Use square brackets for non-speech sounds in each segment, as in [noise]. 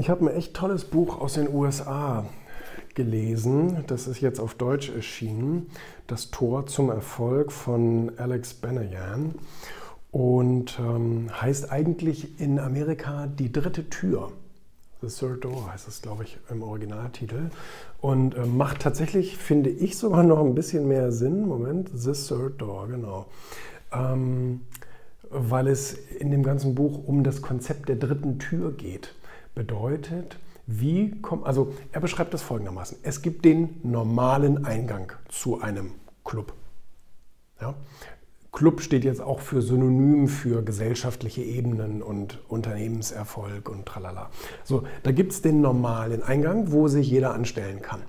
Ich habe ein echt tolles Buch aus den USA gelesen. Das ist jetzt auf Deutsch erschienen. Das Tor zum Erfolg von Alex Benayan. Und ähm, heißt eigentlich in Amerika die dritte Tür. The Third Door heißt es, glaube ich, im Originaltitel. Und äh, macht tatsächlich, finde ich, sogar noch ein bisschen mehr Sinn. Moment, The Third Door, genau. Ähm, weil es in dem ganzen Buch um das Konzept der dritten Tür geht bedeutet, wie kommt, also er beschreibt das folgendermaßen. Es gibt den normalen Eingang zu einem Club. Ja? Club steht jetzt auch für Synonym für gesellschaftliche Ebenen und Unternehmenserfolg und tralala. So, da gibt es den normalen Eingang, wo sich jeder anstellen kann.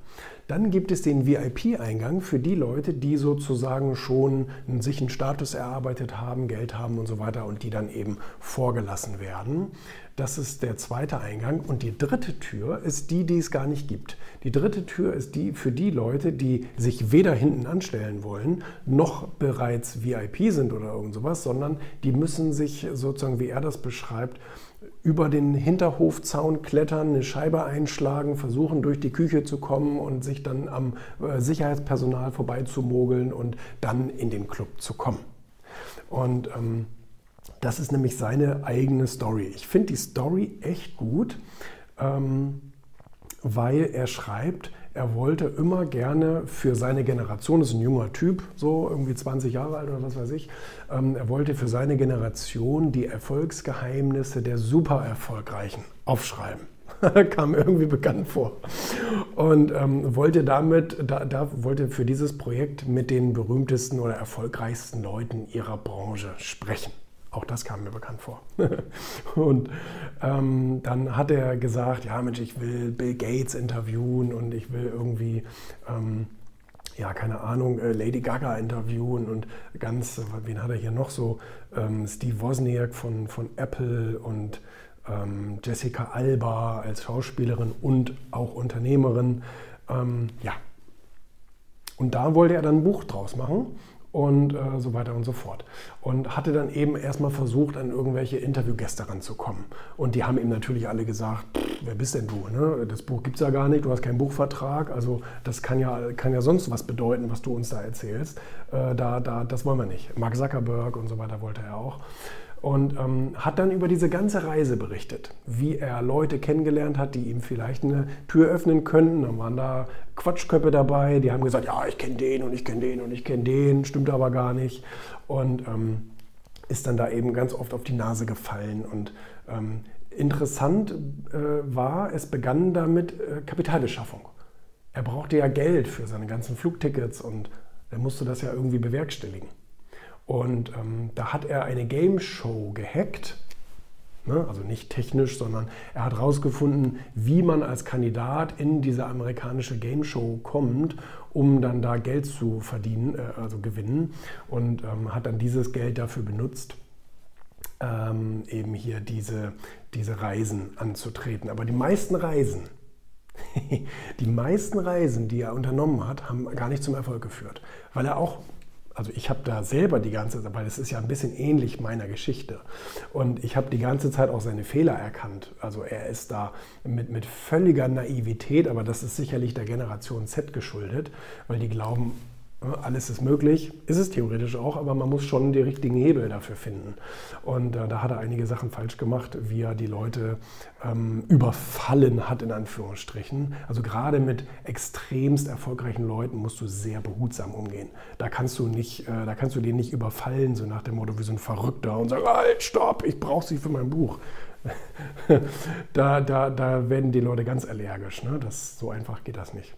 Dann gibt es den VIP-Eingang für die Leute, die sozusagen schon sich einen Status erarbeitet haben, Geld haben und so weiter und die dann eben vorgelassen werden. Das ist der zweite Eingang. Und die dritte Tür ist die, die es gar nicht gibt. Die dritte Tür ist die für die Leute, die sich weder hinten anstellen wollen, noch bereits VIP sind oder irgend sowas, sondern die müssen sich sozusagen, wie er das beschreibt, über den Hinterhofzaun klettern, eine Scheibe einschlagen, versuchen durch die Küche zu kommen und sich dann am äh, Sicherheitspersonal vorbeizumogeln und dann in den Club zu kommen. Und ähm, das ist nämlich seine eigene Story. Ich finde die Story echt gut, ähm, weil er schreibt, er wollte immer gerne für seine Generation, das ist ein junger Typ, so irgendwie 20 Jahre alt oder was weiß ich, ähm, er wollte für seine Generation die Erfolgsgeheimnisse der super Erfolgreichen aufschreiben. [laughs] Kam irgendwie bekannt vor. Und ähm, wollte damit, da, da wollte für dieses Projekt mit den berühmtesten oder erfolgreichsten Leuten ihrer Branche sprechen. Auch das kam mir bekannt vor. [laughs] und ähm, dann hat er gesagt, ja Mensch, ich will Bill Gates interviewen und ich will irgendwie, ähm, ja, keine Ahnung, äh, Lady Gaga interviewen und ganz, wen hat er hier noch so? Ähm, Steve Wozniak von, von Apple und ähm, Jessica Alba als Schauspielerin und auch Unternehmerin. Ähm, ja. Und da wollte er dann ein Buch draus machen und äh, so weiter und so fort. Und hatte dann eben erstmal versucht, an irgendwelche Interviewgäste ranzukommen. Und die haben ihm natürlich alle gesagt, wer bist denn du? Ne? Das Buch gibt es ja gar nicht, du hast keinen Buchvertrag, also das kann ja, kann ja sonst was bedeuten, was du uns da erzählst. Äh, da, da, das wollen wir nicht. Mark Zuckerberg und so weiter wollte er auch und ähm, hat dann über diese ganze Reise berichtet, wie er Leute kennengelernt hat, die ihm vielleicht eine Tür öffnen könnten. Dann waren da Quatschköppe dabei, die haben gesagt, ja, ich kenne den und ich kenne den und ich kenne den, stimmt aber gar nicht. Und ähm, ist dann da eben ganz oft auf die Nase gefallen. Und ähm, interessant äh, war, es begann damit äh, Kapitalbeschaffung. Er brauchte ja Geld für seine ganzen Flugtickets und er musste das ja irgendwie bewerkstelligen. Und ähm, da hat er eine Game Show gehackt. Ne? Also nicht technisch, sondern er hat herausgefunden, wie man als Kandidat in diese amerikanische Game Show kommt, um dann da Geld zu verdienen, äh, also gewinnen. Und ähm, hat dann dieses Geld dafür benutzt, ähm, eben hier diese, diese Reisen anzutreten. Aber die meisten Reisen, [laughs] die meisten Reisen, die er unternommen hat, haben gar nicht zum Erfolg geführt, weil er auch also ich habe da selber die ganze Zeit, weil es ist ja ein bisschen ähnlich meiner Geschichte. Und ich habe die ganze Zeit auch seine Fehler erkannt. Also er ist da mit, mit völliger Naivität, aber das ist sicherlich der Generation Z geschuldet, weil die glauben, alles ist möglich, ist es theoretisch auch, aber man muss schon die richtigen Hebel dafür finden. Und äh, da hat er einige Sachen falsch gemacht, wie er die Leute ähm, überfallen hat, in Anführungsstrichen. Also gerade mit extremst erfolgreichen Leuten musst du sehr behutsam umgehen. Da kannst du nicht, äh, da kannst du den nicht überfallen, so nach dem Motto wie so ein Verrückter und sagen, halt, stopp, ich brauche sie für mein Buch. [laughs] da, da, da werden die Leute ganz allergisch. Ne? Das, so einfach geht das nicht.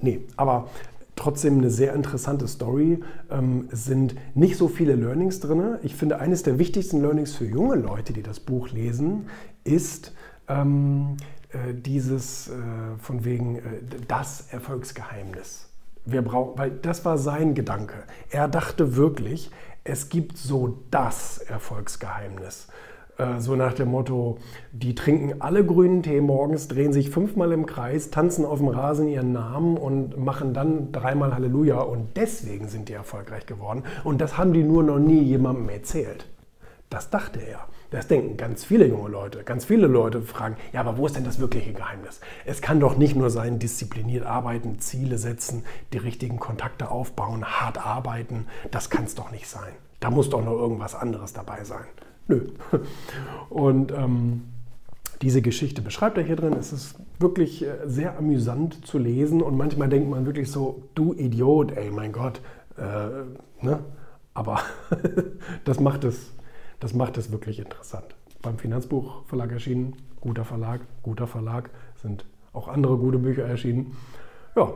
Nee, aber trotzdem eine sehr interessante Story. Ähm, es sind nicht so viele Learnings drin. Ich finde, eines der wichtigsten Learnings für junge Leute, die das Buch lesen, ist ähm, äh, dieses äh, von wegen äh, das Erfolgsgeheimnis. Wir brauchen, weil das war sein Gedanke. Er dachte wirklich, es gibt so das Erfolgsgeheimnis. Äh, so nach dem Motto, die trinken alle grünen Tee morgens, drehen sich fünfmal im Kreis, tanzen auf dem Rasen ihren Namen und machen dann dreimal Halleluja und deswegen sind die erfolgreich geworden. Und das haben die nur noch nie jemandem erzählt. Das dachte er. Das denken ganz viele junge Leute. Ganz viele Leute fragen, ja, aber wo ist denn das wirkliche Geheimnis? Es kann doch nicht nur sein, diszipliniert arbeiten, Ziele setzen, die richtigen Kontakte aufbauen, hart arbeiten. Das kann es doch nicht sein. Da muss doch noch irgendwas anderes dabei sein. Nö. Und ähm, diese Geschichte beschreibt er hier drin. Es ist wirklich äh, sehr amüsant zu lesen und manchmal denkt man wirklich so, du Idiot, ey, mein Gott. Äh, ne? Aber [laughs] das macht es das macht es wirklich interessant. Beim Finanzbuchverlag erschienen, guter Verlag, guter Verlag, sind auch andere gute Bücher erschienen. Ja,